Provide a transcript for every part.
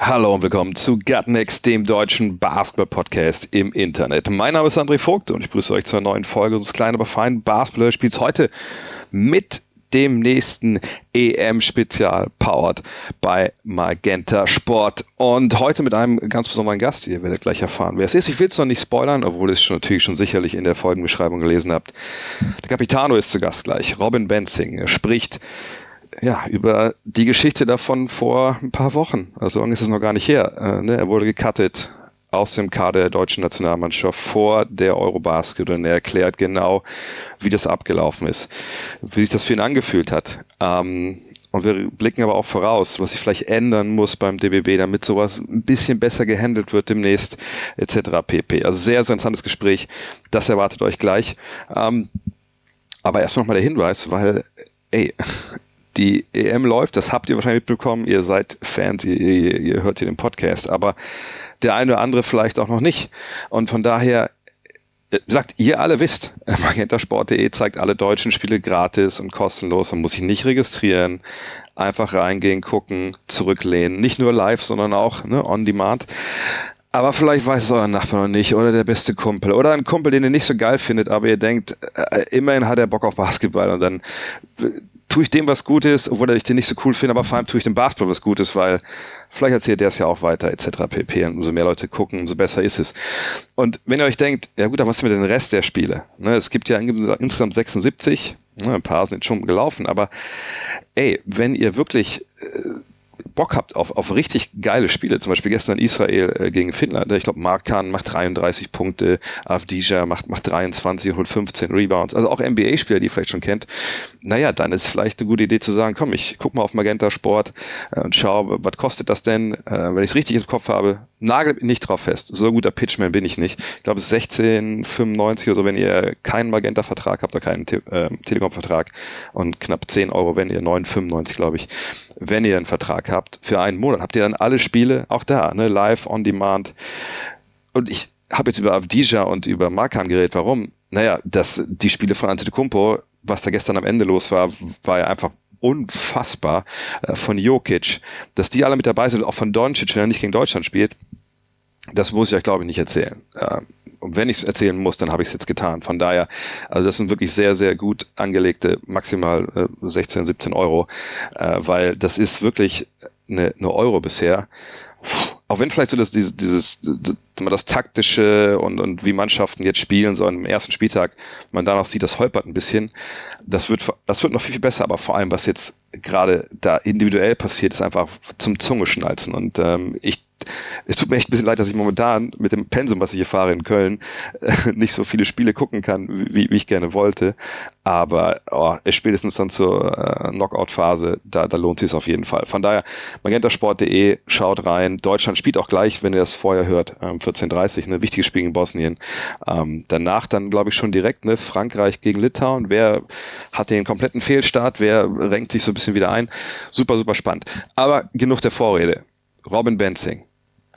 Hallo und willkommen zu Gutnext, dem deutschen Basketball-Podcast im Internet. Mein Name ist André Vogt und ich grüße euch zur neuen Folge unseres kleinen, aber feinen Basketball-Spiels heute mit dem nächsten EM-Spezial powered bei Magenta Sport. Und heute mit einem ganz besonderen Gast. Ihr werdet gleich erfahren, wer es ist. Ich will es noch nicht spoilern, obwohl ihr es schon natürlich schon sicherlich in der Folgenbeschreibung gelesen habt. Der Capitano ist zu Gast gleich. Robin Benzing spricht ja, über die Geschichte davon vor ein paar Wochen. Also so lange ist es noch gar nicht her. Äh, ne? Er wurde gecuttet aus dem Kader der deutschen Nationalmannschaft vor der Eurobasket und er erklärt genau, wie das abgelaufen ist, wie sich das für ihn angefühlt hat. Ähm, und wir blicken aber auch voraus, was sich vielleicht ändern muss beim DBB, damit sowas ein bisschen besser gehandelt wird demnächst, etc. pp. Also sehr, sehr interessantes Gespräch. Das erwartet euch gleich. Ähm, aber erstmal nochmal der Hinweis, weil, ey, die EM läuft, das habt ihr wahrscheinlich mitbekommen, ihr seid Fans, ihr, ihr, ihr hört hier den Podcast, aber der eine oder andere vielleicht auch noch nicht. Und von daher äh, sagt, ihr alle wisst, magentasport.de zeigt alle deutschen Spiele gratis und kostenlos und muss sich nicht registrieren. Einfach reingehen, gucken, zurücklehnen. Nicht nur live, sondern auch ne, on demand. Aber vielleicht weiß es euer Nachbar noch nicht oder der beste Kumpel oder ein Kumpel, den ihr nicht so geil findet, aber ihr denkt, äh, immerhin hat er Bock auf Basketball und dann äh, tue ich dem was Gutes, obwohl ich den nicht so cool finde, aber vor allem tue ich dem Basketball was Gutes, weil vielleicht erzählt der es ja auch weiter, etc. pp. Und umso mehr Leute gucken, umso besser ist es. Und wenn ihr euch denkt, ja gut, dann was ist mit dem Rest der Spiele? Ne, es gibt ja insgesamt 76, ne, ein paar sind schon gelaufen, aber ey, wenn ihr wirklich äh, Bock habt auf, auf richtig geile Spiele, zum Beispiel gestern Israel äh, gegen Finnland, ich glaube Mark Kahn macht 33 Punkte, Avdija macht, macht 23 und holt 15 Rebounds, also auch NBA-Spieler, die ihr vielleicht schon kennt, naja, dann ist vielleicht eine gute Idee zu sagen, komm, ich guck mal auf Magenta Sport äh, und schau, was kostet das denn, äh, wenn ich es richtig im Kopf habe, nagelt nicht drauf fest, so guter Pitchman bin ich nicht. Ich glaube, es ist 16,95 oder so, wenn ihr keinen Magenta-Vertrag habt oder keinen äh, Telekom-Vertrag und knapp 10 Euro, wenn ihr 9,95 glaube ich, wenn ihr einen Vertrag habt für einen Monat, habt ihr dann alle Spiele, auch da, ne, live, on demand. Und ich habe jetzt über Avdija und über Markan geredet. Warum? Naja, dass die Spiele von Antetokounmpo, was da gestern am Ende los war, war ja einfach unfassbar äh, von Jokic, dass die alle mit dabei sind, auch von Doncic, wenn er nicht gegen Deutschland spielt. Das muss ich euch, glaube ich, nicht erzählen. Äh, und wenn ich es erzählen muss, dann habe ich es jetzt getan. Von daher, also das sind wirklich sehr, sehr gut angelegte, maximal äh, 16, 17 Euro, äh, weil das ist wirklich eine, eine Euro bisher. Auch wenn vielleicht so das, dieses, dieses, das taktische und, und wie Mannschaften jetzt spielen, so am ersten Spieltag, man danach sieht, das holpert ein bisschen. Das wird, das wird noch viel, viel besser, aber vor allem, was jetzt gerade da individuell passiert, ist einfach zum Zungeschnalzen. Und ähm, ich es tut mir echt ein bisschen leid, dass ich momentan mit dem Pensum, was ich hier fahre in Köln, nicht so viele Spiele gucken kann, wie, wie ich gerne wollte. Aber oh, spätestens dann zur äh, Knockout-Phase, da, da lohnt sich es auf jeden Fall. Von daher, magentasport.de, schaut rein. Deutschland spielt auch gleich, wenn ihr das vorher hört, ähm, 14.30 ne, wichtiges Spiel in Bosnien. Ähm, danach dann, glaube ich, schon direkt, ne, Frankreich gegen Litauen. Wer hat den kompletten Fehlstart? Wer renkt sich so ein bisschen wieder ein? Super, super spannend. Aber genug der Vorrede. Robin Benzing.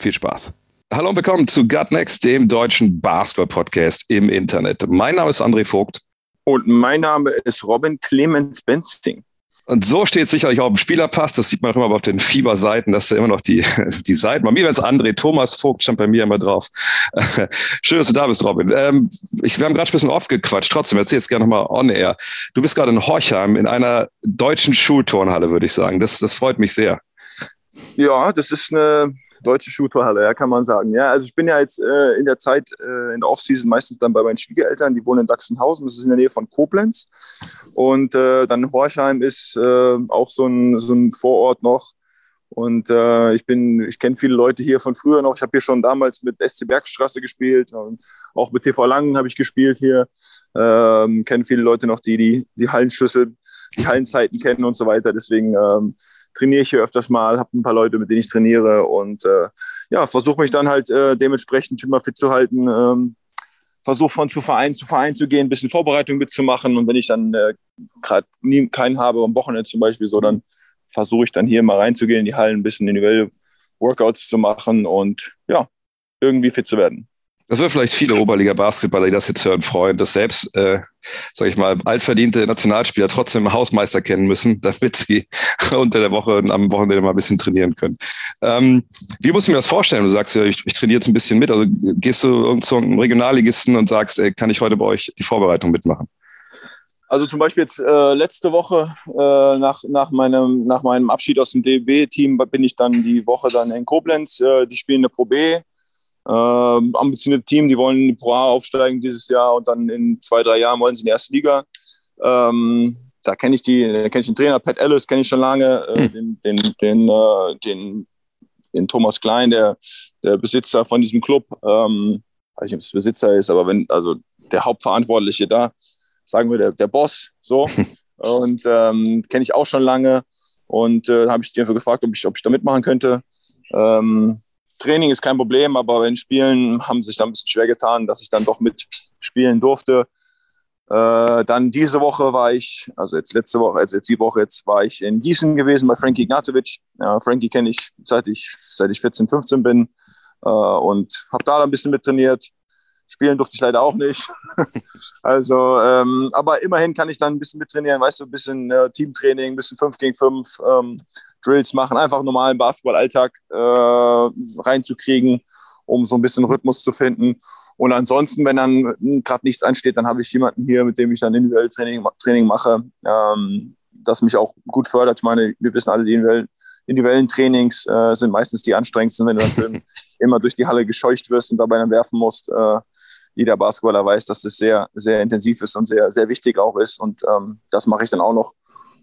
Viel Spaß. Hallo und willkommen zu Gut Next, dem deutschen Basketball-Podcast im Internet. Mein Name ist André Vogt. Und mein Name ist Robin Clemens Benzing. Und so steht sicherlich auch im Spielerpass. Das sieht man auch immer auf den Fieberseiten, dass da immer noch die, die Seiten. Bei mir wäre es André Thomas Vogt, stand bei mir immer drauf. Schön, dass du da bist, Robin. Ähm, ich, wir haben gerade ein bisschen aufgequatscht. Trotzdem, erzähl jetzt gerne nochmal on air. Du bist gerade in Horchheim in einer deutschen Schulturnhalle, würde ich sagen. Das, das freut mich sehr. Ja, das ist eine deutsche Schuhtorhalle, ja, kann man sagen. Ja, also ich bin ja jetzt äh, in der Zeit, äh, in der Offseason meistens dann bei meinen Schwiegereltern, die wohnen in Sachsenhausen, das ist in der Nähe von Koblenz. Und äh, dann Horchheim ist äh, auch so ein, so ein Vorort noch. Und äh, ich bin, ich kenne viele Leute hier von früher noch. Ich habe hier schon damals mit SC Bergstraße gespielt und auch mit TV Langen habe ich gespielt hier. Ähm, kenne viele Leute noch, die die, die Hallenschlüssel, die Hallenzeiten kennen und so weiter. Deswegen ähm, trainiere ich hier öfters mal, habe ein paar Leute, mit denen ich trainiere und äh, ja, versuche mich dann halt äh, dementsprechend immer fit zu halten. Ähm, versuche von zu Verein zu Verein zu gehen, ein bisschen Vorbereitung mitzumachen. Und wenn ich dann äh, gerade keinen habe am Wochenende zum Beispiel, so dann versuche ich dann hier mal reinzugehen in die Hallen, ein bisschen individuelle Workouts zu machen und ja, irgendwie fit zu werden. Das wird vielleicht viele Oberliga-Basketballer, die das jetzt hören, freuen, dass selbst, äh, sage ich mal, altverdiente Nationalspieler trotzdem Hausmeister kennen müssen, damit sie unter der Woche am Wochenende mal ein bisschen trainieren können. Ähm, wie musst du mir das vorstellen? Du sagst ja, ich, ich trainiere jetzt ein bisschen mit. Also gehst du zu einem Regionalligisten und sagst, ey, kann ich heute bei euch die Vorbereitung mitmachen? Also zum Beispiel jetzt äh, letzte Woche äh, nach, nach, meinem, nach meinem Abschied aus dem DB-Team bin ich dann die Woche dann in Koblenz. Äh, die spielen eine Pro B. Äh, ambitionierte Team, die wollen in die Pro A aufsteigen dieses Jahr und dann in zwei, drei Jahren wollen sie in die erste Liga. Ähm, da kenne ich die, kenne ich den Trainer, Pat Ellis kenne ich schon lange, äh, hm. den, den, den, äh, den, den, Thomas Klein, der, der Besitzer von diesem Club. Ähm, weiß nicht, ob es Besitzer ist, aber wenn, also der Hauptverantwortliche da sagen wir, der, der Boss. So. und ähm, kenne ich auch schon lange. Und äh, habe ich die einfach gefragt, ob ich, ob ich da mitmachen könnte. Ähm, Training ist kein Problem, aber in Spielen haben sich da ein bisschen schwer getan, dass ich dann doch mitspielen durfte. Äh, dann diese Woche war ich, also jetzt letzte Woche, also jetzt die Woche, jetzt war ich in Gießen gewesen bei Frankie Ignatovic. Ja, Frankie kenne ich seit ich, seit ich 14, 15 bin äh, und habe da ein bisschen mit trainiert. Spielen durfte ich leider auch nicht. also, ähm, aber immerhin kann ich dann ein bisschen mittrainieren, weißt du, ein bisschen äh, Teamtraining, ein bisschen 5 gegen 5 ähm, Drills machen, einfach normalen Basketballalltag äh, reinzukriegen, um so ein bisschen Rhythmus zu finden. Und ansonsten, wenn dann gerade nichts ansteht, dann habe ich jemanden hier, mit dem ich dann individuell Training, Training mache, ähm, das mich auch gut fördert. Ich meine, wir wissen alle, die individuellen Trainings äh, sind meistens die anstrengendsten, wenn du dann schön immer durch die Halle gescheucht wirst und dabei dann werfen musst. Äh, jeder Basketballer weiß, dass es sehr, sehr intensiv ist und sehr, sehr wichtig auch ist. Und ähm, das mache ich dann auch noch.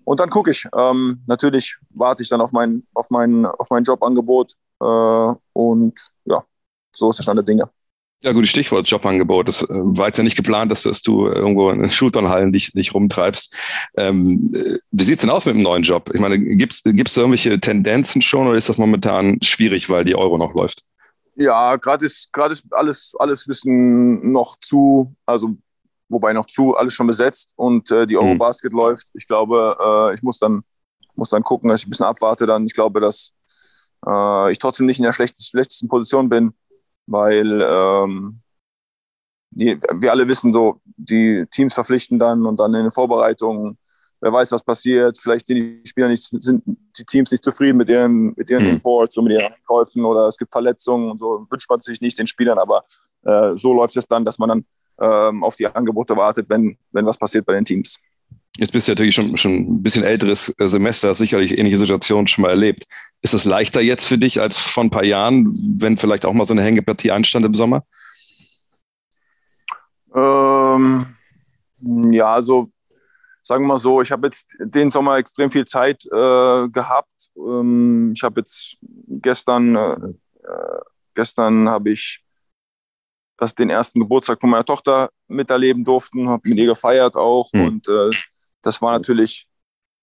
Und dann gucke ich. Ähm, natürlich warte ich dann auf mein, auf mein, auf mein Jobangebot. Äh, und ja, so ist der Stand der Dinge. Ja, gutes Stichwort, Jobangebot. Das äh, war jetzt ja nicht geplant, dass, dass du irgendwo in Shooternhallen dich, dich rumtreibst. Ähm, äh, wie sieht's denn aus mit dem neuen Job? Ich meine, gibt's gibt's da irgendwelche Tendenzen schon oder ist das momentan schwierig, weil die Euro noch läuft? Ja, gerade ist, gerade ist alles, alles bisschen noch zu, also wobei noch zu, alles schon besetzt und äh, die mhm. Eurobasket mhm. läuft. Ich glaube, äh, ich muss dann, muss dann gucken, dass ich ein bisschen abwarte dann. Ich glaube, dass äh, ich trotzdem nicht in der schlechtesten, schlechtesten Position bin weil ähm, die, wir alle wissen, so die Teams verpflichten dann und dann in den Vorbereitungen, wer weiß, was passiert. Vielleicht sind die Spieler nicht, sind die Teams nicht zufrieden mit ihren, mit ihren mhm. Imports und mit ihren Käufen oder es gibt Verletzungen und so. Wünscht man sich nicht den Spielern, aber äh, so läuft es dann, dass man dann ähm, auf die Angebote wartet, wenn, wenn was passiert bei den Teams. Jetzt bist du natürlich schon, schon ein bisschen älteres äh, Semester, hast sicherlich ähnliche Situationen schon mal erlebt. Ist es leichter jetzt für dich als vor ein paar Jahren, wenn vielleicht auch mal so eine Hängepartie anstand im Sommer? Ähm, ja, also sagen wir mal so, ich habe jetzt den Sommer extrem viel Zeit äh, gehabt. Ähm, ich habe jetzt gestern, äh, äh gestern habe ich das, den ersten Geburtstag von meiner Tochter miterleben durften, habe mit ihr gefeiert auch mhm. und äh, das war natürlich,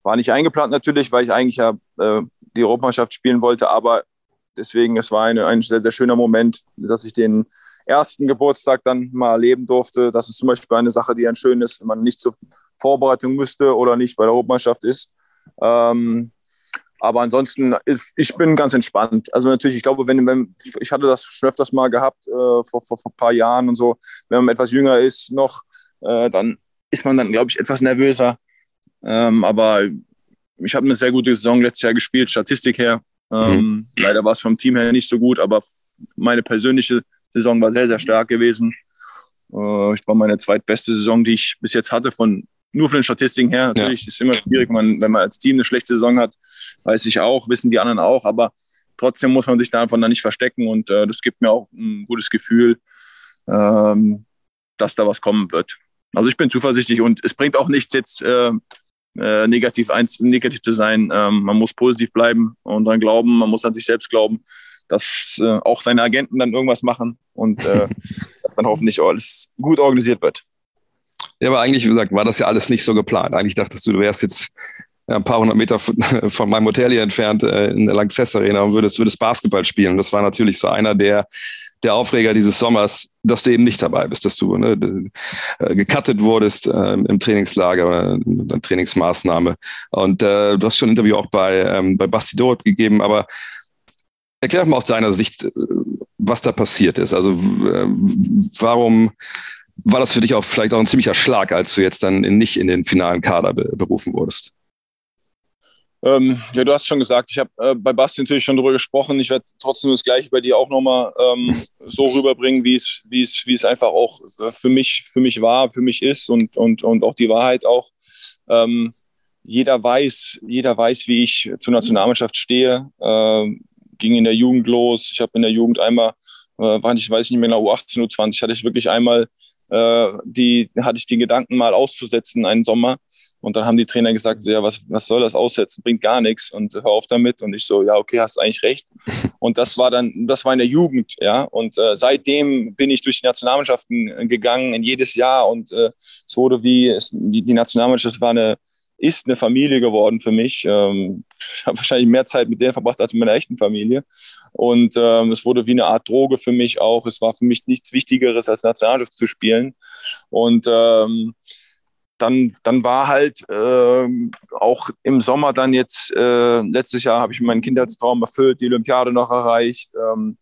war nicht eingeplant natürlich, weil ich eigentlich ja äh, die Europameisterschaft spielen wollte, aber deswegen, es war eine, ein sehr, sehr schöner Moment, dass ich den ersten Geburtstag dann mal erleben durfte. Das ist zum Beispiel eine Sache, die dann schön ist, wenn man nicht zur Vorbereitung müsste oder nicht bei der Europameisterschaft ist. Ähm, aber ansonsten, ich bin ganz entspannt. Also natürlich, ich glaube, wenn, wenn ich hatte das schon öfters mal gehabt, äh, vor, vor, vor ein paar Jahren und so, wenn man etwas jünger ist noch, äh, dann ist man dann, glaube ich, etwas nervöser. Ähm, aber ich habe eine sehr gute Saison letztes Jahr gespielt, Statistik her. Ähm, mhm. Leider war es vom Team her nicht so gut, aber meine persönliche Saison war sehr, sehr stark gewesen. Äh, ich war meine zweitbeste Saison, die ich bis jetzt hatte, von nur von den Statistiken her. Natürlich ja. ist es immer schwierig, man, wenn man als Team eine schlechte Saison hat, weiß ich auch, wissen die anderen auch, aber trotzdem muss man sich da einfach nicht verstecken und äh, das gibt mir auch ein gutes Gefühl, ähm, dass da was kommen wird. Also ich bin zuversichtlich und es bringt auch nichts jetzt äh, äh, negativ, eins, negativ zu sein. Ähm, man muss positiv bleiben und dran glauben. Man muss an sich selbst glauben, dass äh, auch deine Agenten dann irgendwas machen und äh, dass dann hoffentlich alles gut organisiert wird. Ja, aber eigentlich, wie gesagt, war das ja alles nicht so geplant. Eigentlich dachtest du, du wärst jetzt ein paar hundert Meter von meinem Hotel hier entfernt äh, in der Lanxess Arena und würdest, würdest Basketball spielen. Das war natürlich so einer der der Aufreger dieses Sommers, dass du eben nicht dabei bist, dass du ne, äh, gecuttet wurdest äh, im Trainingslager, äh, Trainingsmaßnahme. Und äh, du hast schon ein Interview auch bei, ähm, bei Basti Dorot gegeben, aber erklär doch mal aus deiner Sicht, äh, was da passiert ist. Also äh, warum war das für dich auch vielleicht auch ein ziemlicher Schlag, als du jetzt dann nicht in den finalen Kader be berufen wurdest? Ähm, ja, du hast schon gesagt, ich habe äh, bei Basti natürlich schon darüber gesprochen. Ich werde trotzdem das Gleiche bei dir auch nochmal ähm, so rüberbringen, wie es, wie es, wie es einfach auch für mich, für mich war, für mich ist und, und, und auch die Wahrheit auch. Ähm, jeder weiß, jeder weiß, wie ich zur Nationalmannschaft stehe. Ähm, ging in der Jugend los. Ich habe in der Jugend einmal, äh, war ich weiß nicht mehr, in der U18, U20, hatte ich wirklich einmal äh, die, hatte ich den Gedanken mal auszusetzen einen Sommer und dann haben die Trainer gesagt, so, ja, was, was soll das aussetzen? Bringt gar nichts und hör auf damit. Und ich so, ja, okay, hast eigentlich recht. Und das war dann, das war in der Jugend, ja. Und äh, seitdem bin ich durch die Nationalmannschaften gegangen, in jedes Jahr. Und äh, es wurde wie, es, die, die Nationalmannschaft war eine, ist eine Familie geworden für mich. Ähm, ich habe wahrscheinlich mehr Zeit mit denen verbracht als mit meiner echten Familie. Und ähm, es wurde wie eine Art Droge für mich auch. Es war für mich nichts Wichtigeres, als Nationalmannschaft zu spielen. Und ähm, dann, dann war halt äh, auch im Sommer dann jetzt, äh, letztes Jahr habe ich meinen Kindheitstraum erfüllt, die Olympiade noch erreicht. Ähm,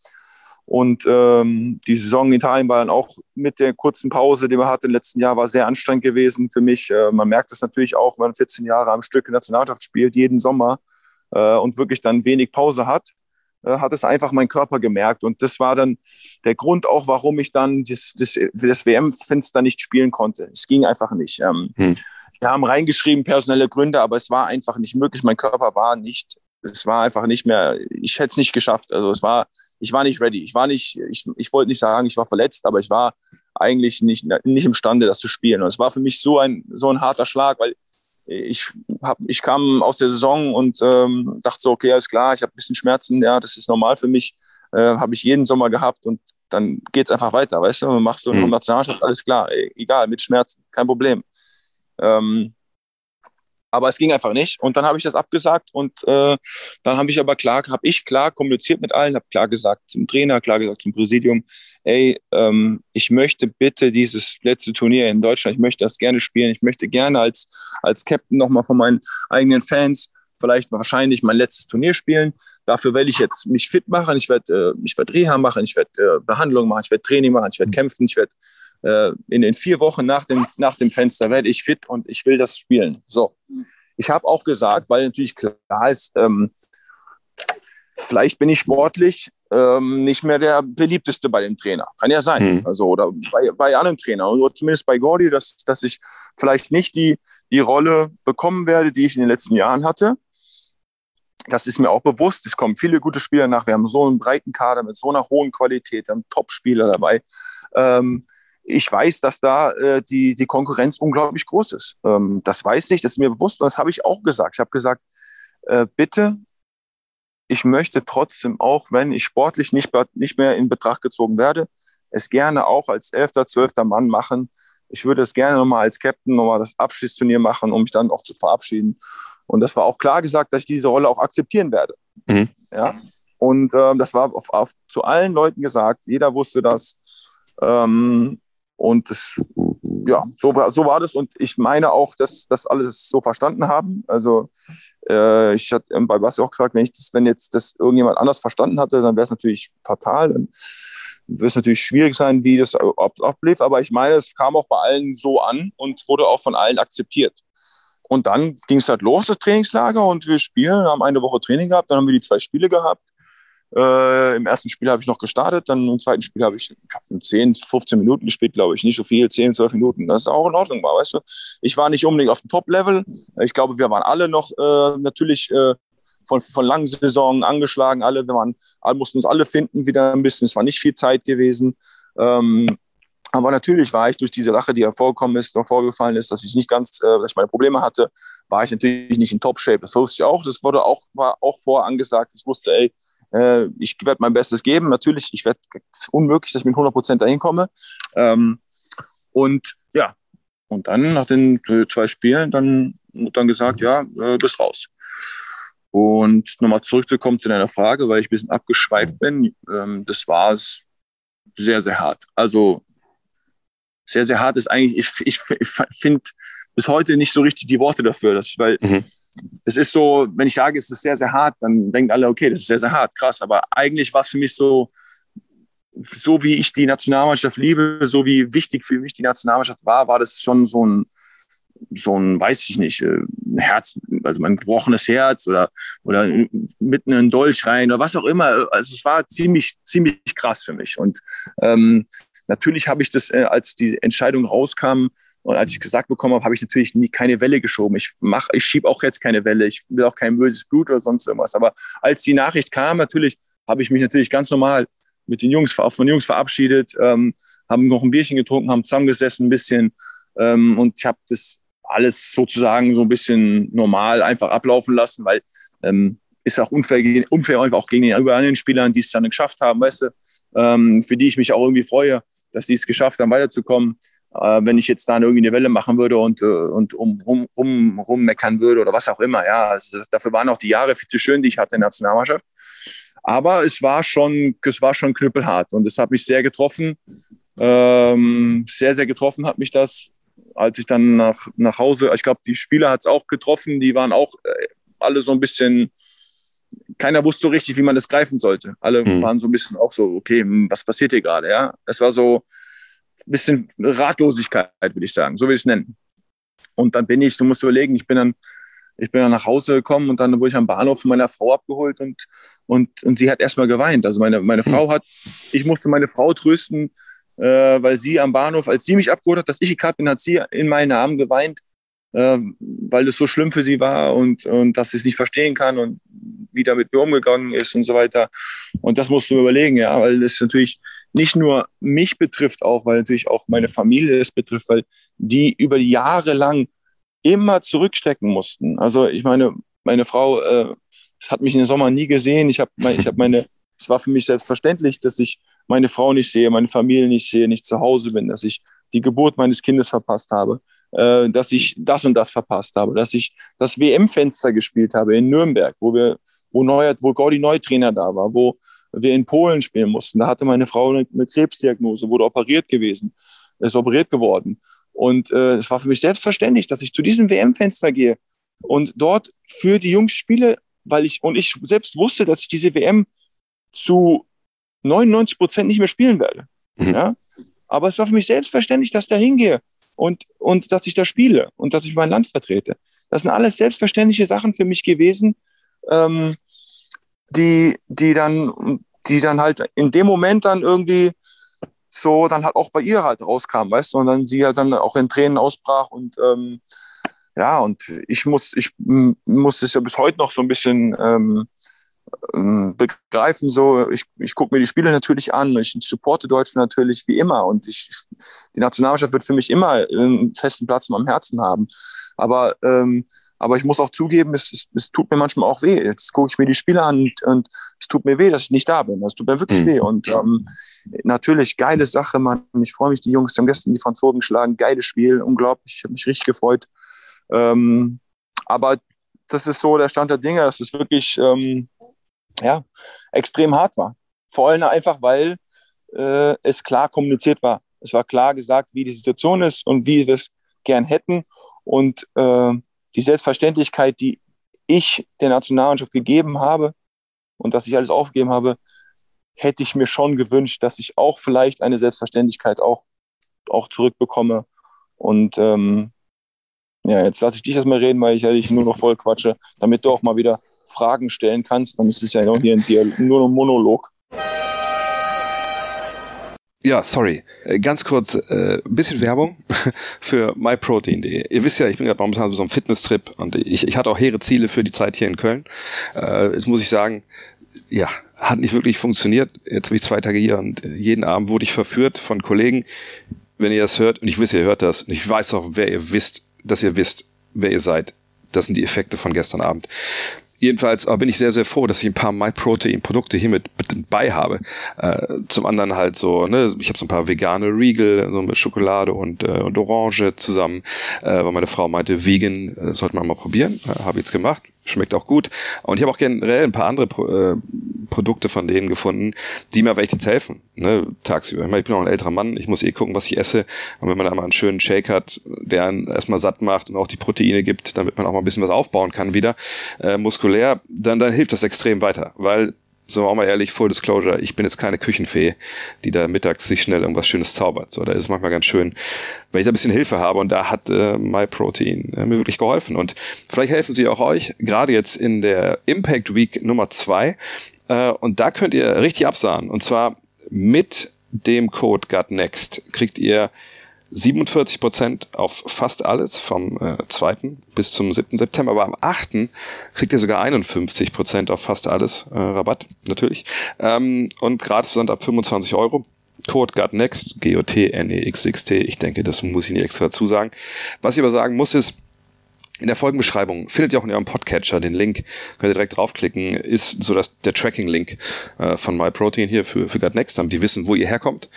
und ähm, die Saison in Italien war dann auch mit der kurzen Pause, die man hatte im letzten Jahr, war sehr anstrengend gewesen für mich. Äh, man merkt es natürlich auch, wenn man 14 Jahre am Stück in der Nationalmannschaft spielt, jeden Sommer äh, und wirklich dann wenig Pause hat. Äh, hat es einfach mein Körper gemerkt. Und das war dann der Grund auch, warum ich dann das, das, das WM-Fenster nicht spielen konnte. Es ging einfach nicht. Ähm, hm. Wir haben reingeschrieben personelle Gründe, aber es war einfach nicht möglich. Mein Körper war nicht, es war einfach nicht mehr, ich hätte es nicht geschafft. Also es war, ich war nicht ready. Ich war nicht, ich, ich wollte nicht sagen, ich war verletzt, aber ich war eigentlich nicht, nicht imstande, das zu spielen. Und es war für mich so ein, so ein harter Schlag, weil ich, hab, ich kam aus der Saison und ähm, dachte so, okay, alles klar, ich habe ein bisschen Schmerzen, ja, das ist normal für mich, äh, habe ich jeden Sommer gehabt und dann geht es einfach weiter, weißt du, dann machst du mhm. Nationalmannschaft, alles klar, egal, mit Schmerzen, kein Problem. Ähm, aber es ging einfach nicht. Und dann habe ich das abgesagt und äh, dann habe ich aber klar, habe ich klar kommuniziert mit allen, habe klar gesagt zum Trainer, klar gesagt zum Präsidium, ey, ähm, ich möchte bitte dieses letzte Turnier in Deutschland, ich möchte das gerne spielen, ich möchte gerne als, als Captain nochmal von meinen eigenen Fans vielleicht wahrscheinlich mein letztes Turnier spielen. Dafür werde ich jetzt mich fit machen, ich werde äh, ich werd Reha machen, ich werde äh, Behandlung machen, ich werde Training machen, ich werde kämpfen, ich werde äh, in den vier Wochen nach dem, nach dem Fenster werde ich fit und ich will das spielen. So. Ich habe auch gesagt, weil natürlich klar ist, ähm, vielleicht bin ich sportlich ähm, nicht mehr der beliebteste bei dem Trainer. Kann ja sein. Mhm. Also, oder bei, bei anderen Trainern. Oder zumindest bei Gordy, dass, dass ich vielleicht nicht die, die Rolle bekommen werde, die ich in den letzten Jahren hatte. Das ist mir auch bewusst. Es kommen viele gute Spieler nach. Wir haben so einen breiten Kader mit so einer hohen Qualität, wir haben Top-Spieler dabei. Ähm, ich weiß, dass da äh, die, die Konkurrenz unglaublich groß ist. Ähm, das weiß ich, das ist mir bewusst und das habe ich auch gesagt. Ich habe gesagt, äh, bitte, ich möchte trotzdem auch, wenn ich sportlich nicht, nicht mehr in Betracht gezogen werde, es gerne auch als elfter, zwölfter Mann machen. Ich würde es gerne nochmal als Captain nochmal das Abschiedsturnier machen, um mich dann auch zu verabschieden. Und das war auch klar gesagt, dass ich diese Rolle auch akzeptieren werde. Mhm. Ja? Und äh, das war auf, auf, zu allen Leuten gesagt. Jeder wusste das. Ähm, und das, ja, so, so war das. Und ich meine auch, dass das alles so verstanden haben. Also äh, ich hatte bei Basti auch gesagt, wenn ich das, wenn jetzt das irgendjemand anders verstanden hatte, dann wäre es natürlich fatal. Dann wird es natürlich schwierig sein, wie das ablief. Aber ich meine, es kam auch bei allen so an und wurde auch von allen akzeptiert. Und dann ging es halt los, das Trainingslager, und wir spielen, haben eine Woche Training gehabt, dann haben wir die zwei Spiele gehabt. Äh, Im ersten Spiel habe ich noch gestartet, dann im zweiten Spiel habe ich, ich 10, 15 Minuten gespielt, glaube ich. Nicht so viel, 10, 12 Minuten. Das ist auch in Ordnung weißt du. Ich war nicht unbedingt auf dem Top-Level. Ich glaube, wir waren alle noch äh, natürlich äh, von, von langen Saisonen angeschlagen. Alle, wir waren, mussten uns alle finden wieder ein bisschen. Es war nicht viel Zeit gewesen. Ähm, aber natürlich war ich durch diese Sache, die hervorgekommen ist, noch vorgefallen ist, dass ich nicht ganz, äh, dass ich meine Probleme hatte, war ich natürlich nicht in Top-Shape. Das wusste ich auch. Das wurde auch, war auch vorher angesagt. Ich wusste, ey, äh, ich werde mein Bestes geben. Natürlich, ich werde es unmöglich, dass ich mit 100 Prozent dahin komme. Ähm, und ja, und dann nach den zwei Spielen dann dann gesagt, ja, äh, bist raus. Und nochmal zurückzukommen zu deiner Frage, weil ich ein bisschen abgeschweift bin. Ähm, das war es sehr, sehr hart. Also sehr, sehr hart ist eigentlich, ich, ich, ich finde bis heute nicht so richtig die Worte dafür, dass ich, weil Mhm. es ist so, wenn ich sage, es ist sehr, sehr hart, dann denken alle, okay, das ist sehr, sehr hart, krass. Aber eigentlich war es für mich so, so wie ich die Nationalmannschaft liebe, so wie wichtig für mich die Nationalmannschaft war, war das schon so ein, so ein, weiß ich nicht, äh, ein Herz, also ein gebrochenes Herz oder, oder mitten in einen Dolch rein oder was auch immer. Also es war ziemlich, ziemlich krass für mich. Und ähm, natürlich habe ich das, äh, als die Entscheidung rauskam und als ich gesagt bekommen habe, habe ich natürlich nie keine Welle geschoben. Ich mach, ich schiebe auch jetzt keine Welle. Ich will auch kein böses Blut oder sonst irgendwas. Aber als die Nachricht kam, natürlich habe ich mich natürlich ganz normal mit den Jungs, von den Jungs verabschiedet, ähm, haben noch ein Bierchen getrunken, haben zusammengesessen ein bisschen ähm, und ich habe das alles sozusagen so ein bisschen normal einfach ablaufen lassen, weil ähm, ist auch unfair, unfair einfach auch gegen die anderen Spielern, die es dann geschafft haben, weißt du, ähm, für die ich mich auch irgendwie freue, dass die es geschafft haben, weiterzukommen. Äh, wenn ich jetzt da irgendwie eine Welle machen würde und, äh, und um, rum, rum, rummeckern würde oder was auch immer, ja, also dafür waren auch die Jahre viel zu schön, die ich hatte in der Nationalmannschaft. Aber es war schon, es war schon knüppelhart und es hat mich sehr getroffen. Ähm, sehr, sehr getroffen hat mich das, als ich dann nach, nach Hause, ich glaube, die Spieler hat es auch getroffen, die waren auch äh, alle so ein bisschen, keiner wusste so richtig, wie man das greifen sollte. Alle Mhm. waren so ein bisschen auch so, okay, hm, was passiert hier gerade, ja? Es war so ein bisschen Ratlosigkeit, würde ich sagen, so will ich es nennen. Und dann bin ich, du musst überlegen, ich bin dann, ich bin dann nach Hause gekommen und dann wurde ich am Bahnhof von meiner Frau abgeholt und, und, und sie hat erstmal geweint. Also meine, meine Frau hat, ich musste meine Frau trösten, äh, weil sie am Bahnhof, als sie mich abgeholt hat, dass ich gekarrt bin, hat sie in meinen Armen geweint, äh, weil es so schlimm für sie war und, und dass sie es nicht verstehen kann und wie da mit mir umgegangen ist und so weiter. Und das musst du überlegen, ja, weil es natürlich nicht nur mich betrifft auch, weil natürlich auch meine Familie es betrifft, weil die über die Jahre lang immer zurückstecken mussten. Also ich meine, meine Frau äh, hat mich im Sommer nie gesehen. Ich habe ich hab meine, es war für mich selbstverständlich, dass ich meine Frau nicht sehe, meine Familie nicht sehe, nicht zu Hause bin, dass ich die Geburt meines Kindes verpasst habe, äh, dass ich das und das verpasst habe, dass ich das WM-Fenster gespielt habe in Nürnberg, wo wir, wo Neuer, wo Gordy Neutrainer da war, wo wir in Polen spielen mussten. Da hatte meine Frau eine, eine Krebsdiagnose, wurde operiert gewesen, ist operiert geworden. Und äh, es war für mich selbstverständlich, dass ich zu diesem WM-Fenster gehe und dort für die Jungs spiele, weil ich und ich selbst wusste, dass ich diese WM zu 99 Prozent nicht mehr spielen werde. Mhm. Ja? Aber es war für mich selbstverständlich, dass ich da hingehe und, und dass ich da spiele und dass ich mein Land vertrete. Das sind alles selbstverständliche Sachen für mich gewesen, ähm, die, die, dann, die dann halt in dem Moment dann irgendwie so dann halt auch bei ihr halt rauskam, weißt du, und dann sie halt dann auch in Tränen ausbrach und ähm, ja, und ich muss, ich muss es ja bis heute noch so ein bisschen ähm, begreifen. So, ich, ich gucke mir die Spiele natürlich an, ich supporte Deutschland natürlich wie immer und ich, die Nationalmannschaft wird für mich immer einen festen Platz in meinem Herzen haben. Aber, ähm, aber ich muss auch zugeben, es, es, es tut mir manchmal auch weh. Jetzt gucke ich mir die Spiele an und, und es tut mir weh, dass ich nicht da bin. Es tut mir wirklich Mhm. weh. Und ähm, natürlich, geile Sache, Mann. Ich freue mich, die Jungs haben gestern die Franzosen geschlagen. Geiles Spiel, unglaublich. Ich habe mich richtig gefreut. Ähm, aber das ist so der Stand der Dinge, dass es wirklich ähm, ja, extrem hart war. Vor allem einfach, weil äh, es klar kommuniziert war. Es war klar gesagt, wie die Situation ist und wie wir es gern hätten. Und äh, die Selbstverständlichkeit, die ich der Nationalmannschaft gegeben habe und dass ich alles aufgegeben habe, hätte ich mir schon gewünscht, dass ich auch vielleicht eine Selbstverständlichkeit auch, auch zurückbekomme. Und ähm, ja, jetzt lasse ich dich erstmal reden, weil ich ja dich nur noch voll quatsche, damit du auch mal wieder Fragen stellen kannst. Dann ist es ja noch hier ein Dialog, nur ein Monolog. Ja, sorry. Äh, Ganz kurz, äh, bisschen Werbung für myprotein.de. Ihr wisst ja, ich bin gerade momentan so einem Fitnesstrip und ich, ich hatte auch hehre Ziele für die Zeit hier in Köln. Äh, jetzt muss ich sagen, ja, hat nicht wirklich funktioniert. Jetzt bin ich zwei Tage hier und äh, jeden Abend wurde ich verführt von Kollegen. Wenn ihr das hört, und ich weiß, ihr hört das, und ich weiß auch, wer ihr wisst, dass ihr wisst, wer ihr seid. Das sind die Effekte von gestern Abend. Jedenfalls bin ich sehr, sehr froh, dass ich ein paar MyProtein-Produkte hier mit, bei habe. Äh, zum anderen halt so, ne, ich habe so ein paar vegane Riegel, so mit Schokolade und, äh, und Orange zusammen, äh, weil meine Frau meinte, vegan sollte man mal probieren. Habe ich jetzt gemacht. Schmeckt auch gut. Und ich habe auch generell ein paar andere Pro äh, Produkte von denen gefunden, die mir aber echt jetzt helfen, ne, tagsüber. Ich, meine, ich bin auch ein älterer Mann, ich muss eh gucken, was ich esse. Und wenn man da mal einen schönen Shake hat, der einen erstmal satt macht und auch die Proteine gibt, damit man auch mal ein bisschen was aufbauen kann wieder, äh, muskulär, dann, dann hilft das extrem weiter. Weil sind wir auch mal ehrlich, Full Disclosure, ich bin jetzt keine Küchenfee, die da mittags sich schnell irgendwas Schönes zaubert. So, da ist es manchmal ganz schön, wenn ich da ein bisschen Hilfe habe und da hat äh, MyProtein äh, mir wirklich geholfen. Und vielleicht helfen sie auch euch, gerade jetzt in der Impact Week Nummer zwei. Äh, und da könnt ihr richtig absahen. Und zwar mit dem Code GutNext kriegt ihr 47 Prozent auf fast alles vom äh, 2. bis zum 7. September, aber am 8. kriegt ihr sogar 51 Prozent auf fast alles äh, Rabatt, natürlich. Ähm, und gratis sind ab 25 Euro. Code GutNext, G-O-T-N-E-X-X-T. Ich denke, das muss ich nicht extra dazu sagen. Was ich aber sagen muss ist, in der Folgenbeschreibung findet ihr auch in eurem Podcatcher den Link, könnt ihr direkt draufklicken, ist so dass der Tracking-Link äh, von MyProtein hier für, für GutNext, damit die wissen, wo ihr herkommt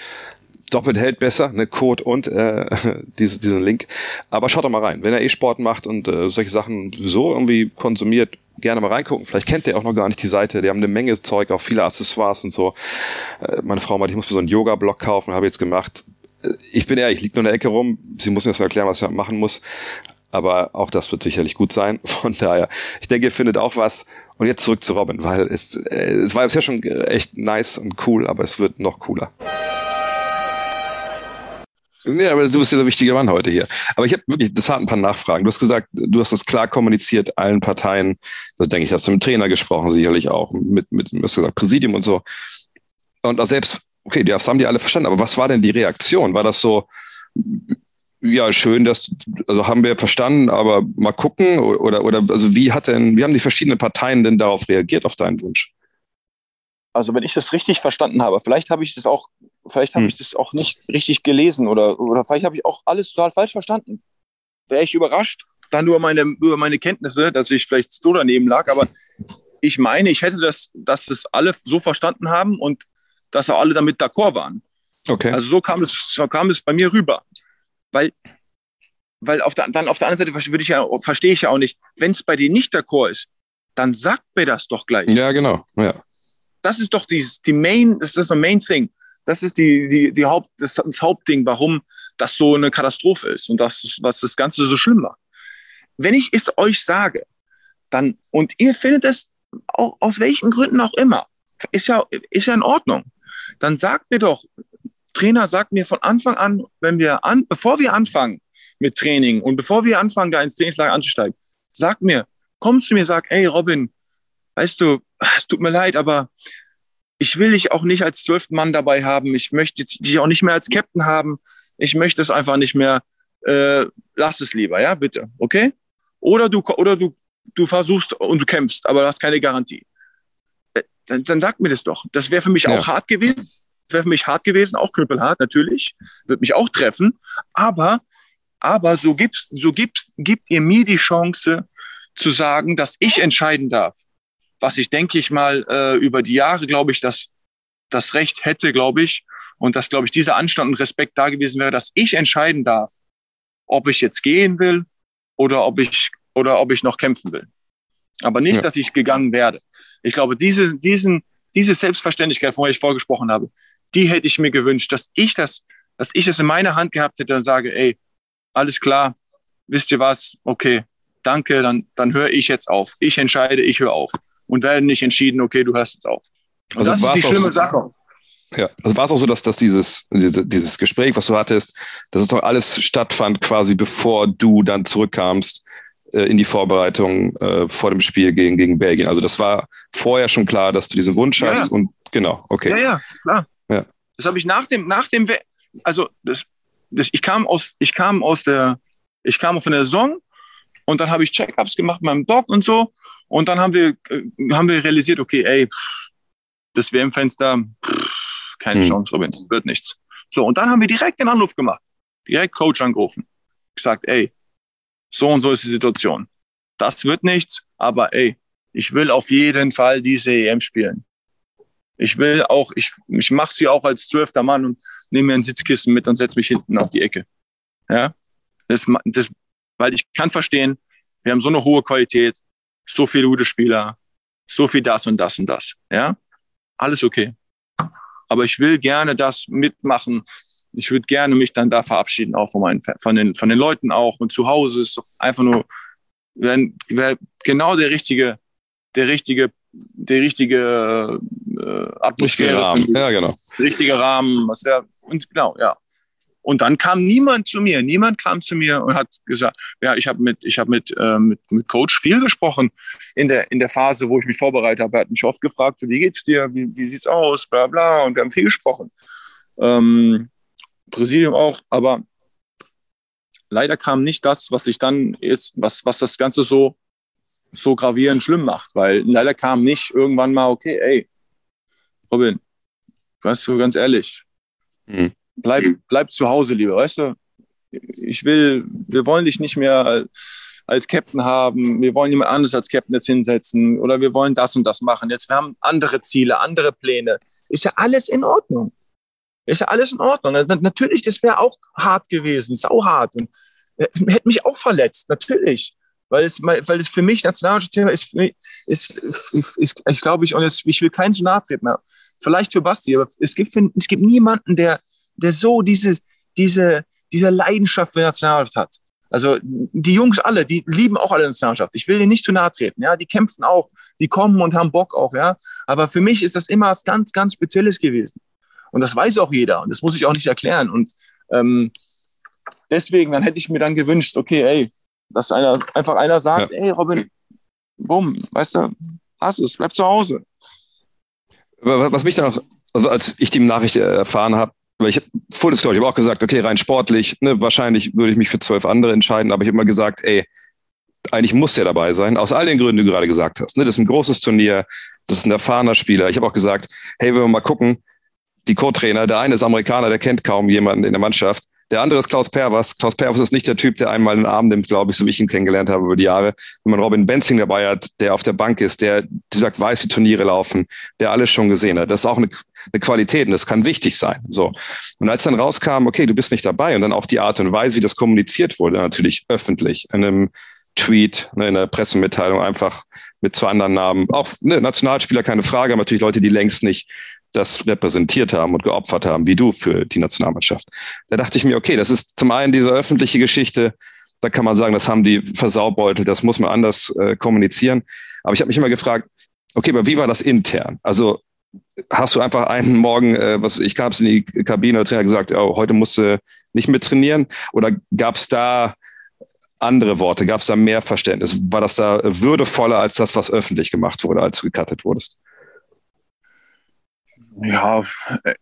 doppelt hält besser, ne, Code und äh, diese, diesen Link. Aber schaut doch mal rein. Wenn er eh Sport macht und äh, solche Sachen so irgendwie konsumiert, gerne mal reingucken. Vielleicht kennt ihr auch noch gar nicht die Seite. Die haben eine Menge Zeug, auch viele Accessoires und so. Äh, meine Frau meinte, ich muss mir so einen Yoga-Block kaufen, habe jetzt gemacht. Äh, ich bin ehrlich, ich liege nur in der Ecke rum. Sie muss mir das mal erklären, was ich machen muss. Aber auch das wird sicherlich gut sein. Von daher, ich denke, ihr findet auch was. Und jetzt zurück zu Robin, weil es, äh, es war ja schon echt nice und cool, aber es wird noch cooler. Ja, aber du bist ja der wichtige Mann heute hier. Aber ich habe wirklich, das hat ein paar Nachfragen. Du hast gesagt, du hast das klar kommuniziert allen Parteien. Das denke ich, hast du mit dem Trainer gesprochen, sicherlich auch, mit, mit, du hast gesagt, Präsidium und so. Und auch selbst, okay, das haben die alle verstanden, aber was war denn die Reaktion? War das so, ja, schön, dass, also haben wir verstanden, aber mal gucken oder, oder, also wie hat denn, wie haben die verschiedenen Parteien denn darauf reagiert, auf deinen Wunsch? Also wenn ich das richtig verstanden habe, vielleicht habe ich das auch Vielleicht habe hm. ich das auch nicht richtig gelesen oder, oder vielleicht habe ich auch alles total falsch verstanden. Wäre ich überrascht, dann über meine, über meine Kenntnisse, dass ich vielleicht so daneben lag. Aber ich meine, ich hätte das, dass es alle so verstanden haben und dass auch alle damit d'accord waren. Okay. Also so kam es, so kam es bei mir rüber. Weil, weil auf der, dann auf der anderen Seite würde ich ja, verstehe ich ja auch nicht, wenn es bei dir nicht d'accord ist, dann sagt mir das doch gleich. Ja, genau. Ja. Das ist doch dieses, die Main, das ist das Main Thing. Das ist die, die, die Haupt, das, das Hauptding, warum das so eine Katastrophe ist und das, was das Ganze so schlimm macht. Wenn ich es euch sage, dann, und ihr findet es auch, aus welchen Gründen auch immer, ist ja, ist ja in Ordnung. Dann sagt mir doch, Trainer sagt mir von Anfang an, wenn wir an, bevor wir anfangen mit Training und bevor wir anfangen, da ins Trainingslager anzusteigen, sagt mir, komm zu mir, sag, ey Robin, weißt du, es tut mir leid, aber ich will dich auch nicht als zwölften Mann dabei haben. Ich möchte dich auch nicht mehr als Captain haben. Ich möchte es einfach nicht mehr. Äh, lass es lieber, ja, bitte, okay? Oder du, oder du, du versuchst und du kämpfst, aber du hast keine Garantie. Äh, dann, dann sag mir das doch. Das wäre für mich ja. auch hart gewesen. Wäre für mich hart gewesen, auch knüppelhart, natürlich. Wird mich auch treffen. Aber, aber so gibt's, so gibt's, gibt ihr mir die Chance zu sagen, dass ich entscheiden darf was ich, denke ich mal, äh, über die Jahre, glaube ich, dass das Recht hätte, glaube ich, und dass, glaube ich, dieser Anstand und Respekt da gewesen wäre, dass ich entscheiden darf, ob ich jetzt gehen will oder ob ich, oder ob ich noch kämpfen will. Aber nicht, ja. dass ich gegangen werde. Ich glaube, diese, diesen, diese Selbstverständlichkeit, von der ich vorgesprochen habe, die hätte ich mir gewünscht, dass ich das, dass ich es in meiner Hand gehabt hätte und sage, ey, alles klar, wisst ihr was, okay, danke, dann, dann höre ich jetzt auf. Ich entscheide, ich höre auf und werden nicht entschieden, okay, du hörst jetzt auf. Und also das ist die schlimme Sache. Ja, also war es auch so, dass, dass dieses, dieses Gespräch, was du hattest, dass es doch alles stattfand, quasi bevor du dann zurückkamst äh, in die Vorbereitung äh, vor dem Spiel gegen, gegen Belgien. Also das war vorher schon klar, dass du diesen Wunsch ja, hast und genau, okay. Ja, ja, klar. Ja. Das habe ich nach dem, nach dem, also das, das, ich kam aus, ich kam aus der, ich kam von der Saison und dann habe ich Check-ups gemacht mit meinem Doc und so und dann haben wir, äh, haben wir realisiert, okay, ey, das WM-Fenster, keine hm. Chance, Robin, wird nichts. So, und dann haben wir direkt den Anruf gemacht, direkt Coach angerufen, gesagt, ey, so und so ist die Situation. Das wird nichts, aber ey, ich will auf jeden Fall diese EM spielen. Ich will auch, ich, ich mache sie auch als zwölfter Mann und nehme mir ein Sitzkissen mit und setze mich hinten auf die Ecke. Ja, das, das, weil ich kann verstehen, wir haben so eine hohe Qualität, so viele gute Spieler, so viel das und das und das. Ja, alles okay. Aber ich will gerne das mitmachen. Ich würde gerne mich dann da verabschieden, auch von, meinen, von, den, von den Leuten auch. Und zu Hause ist doch einfach nur wär, wär genau der richtige, der richtige, der richtige äh, Atmosphäre. Rahmen. Ja, genau. Richtige Rahmen. Was wär, und genau, ja. Und dann kam niemand zu mir, niemand kam zu mir und hat gesagt, ja, ich habe mit, ich mit, äh, mit, mit Coach viel gesprochen in der, in der Phase, wo ich mich vorbereitet habe. Er hat mich oft gefragt, wie geht's dir, wie, wie sieht's aus, bla bla. Und wir haben viel gesprochen. Ähm, Präsidium auch, aber leider kam nicht das, was ich dann jetzt, was, was das Ganze so, so gravierend schlimm macht, weil leider kam nicht irgendwann mal, okay, ey, Robin, weißt du, ganz ehrlich, mhm bleib, bleib zu Hause lieber, weißt du? Ich will, wir wollen dich nicht mehr als Captain haben, wir wollen jemand anderes als Captain jetzt hinsetzen oder wir wollen das und das machen. Jetzt, wir haben andere Ziele, andere Pläne. Ist ja alles in Ordnung. Ist ja alles in Ordnung. Natürlich, das wäre auch hart gewesen, sauhart und äh, hätte mich auch verletzt, natürlich. Weil es, weil es für mich Nationalthema ist, ist, ist, ist, ich glaube, ich, und es, ich will keinen treten mehr. Vielleicht für Basti, aber es gibt, es gibt niemanden, der, der so diese, diese, diese Leidenschaft für Nationalmannschaft hat. Also die Jungs alle, die lieben auch alle Nationalmannschaft. Ich will denen nicht zu nahe treten. Ja, die kämpfen auch, die kommen und haben Bock auch. Ja, aber für mich ist das immer was ganz, ganz Spezielles gewesen. Und das weiß auch jeder. Und das muss ich auch nicht erklären. Und ähm, deswegen, dann hätte ich mir dann gewünscht, okay, ey, dass einer einfach einer sagt, ja. ey, Robin, bumm, weißt du, hast es, bleib zu Hause. Was mich dann auch, also als ich die Nachricht erfahren habe, weil ich Full Disclosure, ich habe auch gesagt, okay, rein sportlich, ne, wahrscheinlich würde ich mich für zwölf andere entscheiden, aber ich habe immer gesagt, ey, eigentlich muss der dabei sein, aus all den Gründen, die du gerade gesagt hast. Ne, das ist ein großes Turnier, das ist ein erfahrener Spieler. Ich habe auch gesagt, hey, wenn wir mal gucken, die Co-Trainer, der eine ist Amerikaner, der kennt kaum jemanden in der Mannschaft. Der andere ist Klaus Perwas. Klaus Perwas ist nicht der Typ, der einmal den Arm nimmt, glaube ich, so wie ich ihn kennengelernt habe über die Jahre. Wenn man Robin Benzing dabei hat, der auf der Bank ist, der, wie gesagt, weiß, wie Turniere laufen, der alles schon gesehen hat. Das ist auch eine, eine Qualität und das kann wichtig sein. So. Und als dann rauskam, okay, du bist nicht dabei und dann auch die Art und Weise, wie das kommuniziert wurde, natürlich öffentlich, in einem Tweet, ne, in der Pressemitteilung einfach mit zwei anderen Namen. Auch ne, Nationalspieler, keine Frage, aber natürlich Leute, die längst nicht das repräsentiert haben und geopfert haben, wie du für die Nationalmannschaft. Da dachte ich mir, okay, das ist zum einen diese öffentliche Geschichte, da kann man sagen, das haben die Versaubeutel, das muss man anders äh, kommunizieren. Aber ich habe mich immer gefragt, okay, aber wie war das intern? Also hast du einfach einen Morgen, äh, was ich gab es in die Kabine, der Trainer gesagt, oh, heute musst du nicht mit trainieren? Oder gab es da andere Worte? Gab es da mehr Verständnis? War das da würdevoller als das, was öffentlich gemacht wurde, als du gecuttet wurdest? Ja,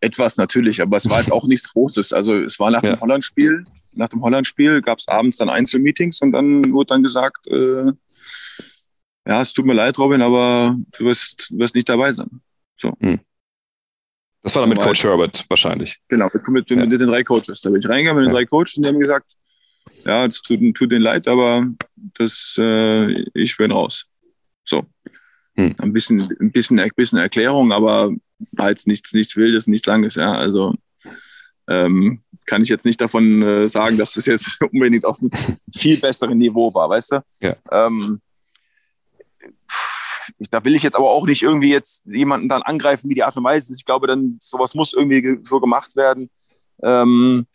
etwas natürlich, aber es war jetzt auch nichts Großes. Also es war nach ja. dem Holland-Spiel. Nach dem Holland-Spiel gab es abends dann Einzelmeetings und dann wurde dann gesagt, äh, ja, es tut mir leid, Robin, aber du wirst, du wirst nicht dabei sein. So. Hm. Das war dann mit Coach Herbert wahrscheinlich. Genau, mit, mit, ja. mit, den drei Coaches. Da bin ich reingegangen mit den ja. drei Coaches und die haben gesagt, ja, es tut, tut denen leid, aber das, äh, ich bin raus. So. Hm. Ein, bisschen, ein, bisschen, ein bisschen Erklärung, aber war jetzt nichts, nichts Wildes, nichts Langes. Ja. Also ähm, kann ich jetzt nicht davon äh, sagen, dass das jetzt unbedingt auf einem viel besseren Niveau war, weißt du? Ja. Ähm, ich, da will ich jetzt aber auch nicht irgendwie jetzt jemanden dann angreifen, wie die Art und Weise ist. Ich glaube, dann sowas muss irgendwie so gemacht werden. Ähm,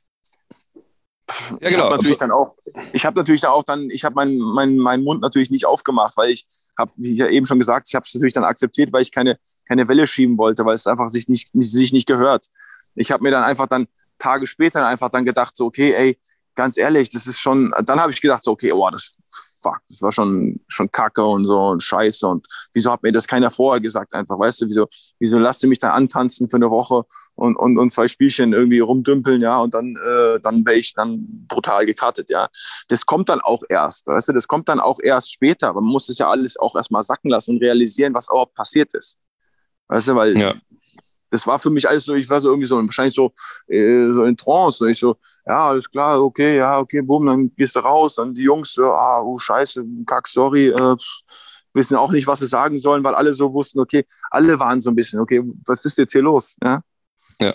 ja, genau. Ich habe natürlich dann auch, ich habe natürlich dann auch dann, ich habe meinen mein, mein Mund natürlich nicht aufgemacht, weil ich habe, wie ich ja eben schon gesagt, ich habe es natürlich dann akzeptiert, weil ich keine, keine Welle schieben wollte, weil es einfach sich nicht, sich nicht gehört. Ich habe mir dann einfach dann Tage später einfach dann gedacht, so, okay, ey, ganz ehrlich, das ist schon, dann habe ich gedacht, so, okay, oh, das, fuck, das war schon, schon kacke und so und scheiße und wieso hat mir das keiner vorher gesagt einfach, weißt du, wieso, wieso lasst ihr mich da antanzen für eine Woche und, und, und zwei Spielchen irgendwie rumdümpeln, ja, und dann, äh, dann wäre ich dann brutal gekartet, ja. Das kommt dann auch erst, weißt du, das kommt dann auch erst später, man muss das ja alles auch erstmal sacken lassen und realisieren, was überhaupt passiert ist. Weißt du, weil ja das war für mich alles so, ich war so irgendwie so, wahrscheinlich so, äh, so in Trance. Und ich so, ja, alles klar, okay, ja, okay, bumm, dann gehst du raus. Dann die Jungs, so, ah, oh, scheiße, kack, sorry, äh, wissen auch nicht, was sie sagen sollen, weil alle so wussten, okay, alle waren so ein bisschen, okay, was ist jetzt hier los? Ja. ja.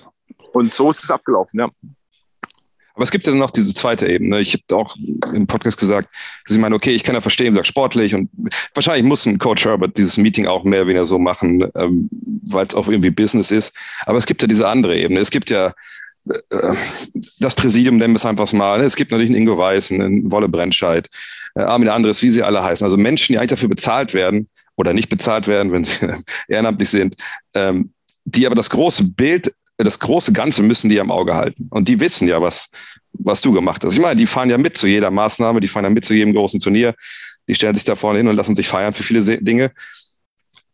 Und so ist es abgelaufen, ja. Aber es gibt ja noch diese zweite Ebene. Ich habe auch im Podcast gesagt, dass ich meine, okay, ich kann ja verstehen, sag sportlich und wahrscheinlich muss ein Coach Herbert dieses Meeting auch mehr oder weniger so machen, ähm, weil es auch irgendwie Business ist. Aber es gibt ja diese andere Ebene. Es gibt ja äh, das Präsidium, nennen wir es einfach mal. Es gibt natürlich einen Ingo Weiß, einen Wolle Brennscheid, äh, Armin Andres, wie sie alle heißen. Also Menschen, die eigentlich dafür bezahlt werden oder nicht bezahlt werden, wenn sie ehrenamtlich sind, ähm, die aber das große Bild das große Ganze müssen die am Auge halten. Und die wissen ja, was, was du gemacht hast. Ich meine, die fahren ja mit zu jeder Maßnahme, die fahren ja mit zu jedem großen Turnier, die stellen sich da vorne hin und lassen sich feiern für viele Dinge.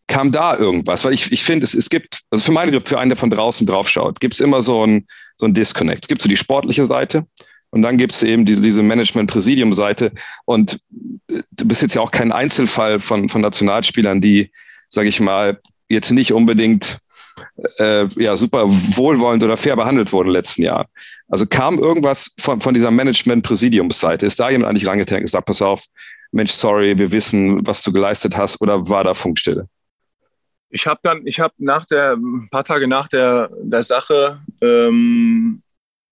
Kam da irgendwas? Weil ich, ich finde, es, es gibt, also für meine, für einen, der von draußen drauf schaut, gibt es immer so ein, so ein Disconnect. Es gibt so die sportliche Seite und dann gibt es eben diese, diese Management-Präsidium-Seite. Und äh, du bist jetzt ja auch kein Einzelfall von, von Nationalspielern, die, sage ich mal, jetzt nicht unbedingt äh, ja, super wohlwollend oder fair behandelt wurden in den letzten Jahren. Also kam irgendwas von, von dieser Management-Präsidiumsseite? Ist da jemand eigentlich rangetankt und gesagt, pass auf, Mensch, sorry, wir wissen, was du geleistet hast, oder war da Funkstille? Ich habe dann, ich habe nach der, ein paar Tage nach der, der Sache, ähm,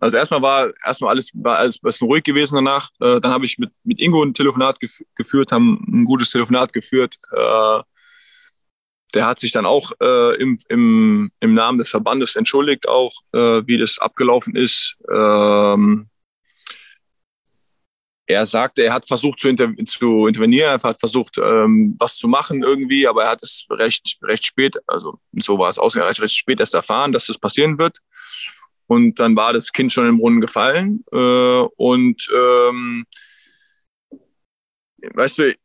also erstmal war erstmal alles war alles ein bisschen ruhig gewesen danach. Äh, dann habe ich mit, mit Ingo ein Telefonat gef geführt, haben ein gutes Telefonat geführt. Äh, der hat sich dann auch äh, im, im, im Namen des Verbandes entschuldigt, auch äh, wie das abgelaufen ist. Ähm, er sagte, er hat versucht zu, inter zu intervenieren, er hat versucht, ähm, was zu machen irgendwie, aber er hat es recht, recht spät, also so war es ausgegangen, recht spät erst erfahren, dass das passieren wird. Und dann war das Kind schon im Brunnen gefallen. Äh, und ähm, weißt du,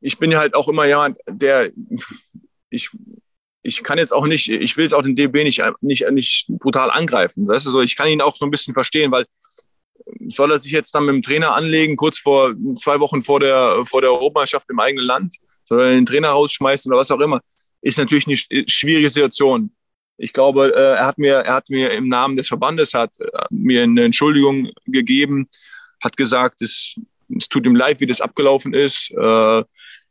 ich bin ja halt auch immer jemand, der ich, ich kann jetzt auch nicht, ich will jetzt auch den DB nicht, nicht, nicht brutal angreifen. Das ist so, ich kann ihn auch so ein bisschen verstehen, weil soll er sich jetzt dann mit dem Trainer anlegen, kurz vor zwei Wochen vor der, vor der Europameisterschaft im eigenen Land? Soll er den Trainer rausschmeißen oder was auch immer? Ist natürlich eine schwierige Situation. Ich glaube, äh, er hat mir, er hat mir im Namen des Verbandes hat äh, mir eine Entschuldigung gegeben, hat gesagt, es, es tut ihm leid, wie das abgelaufen ist.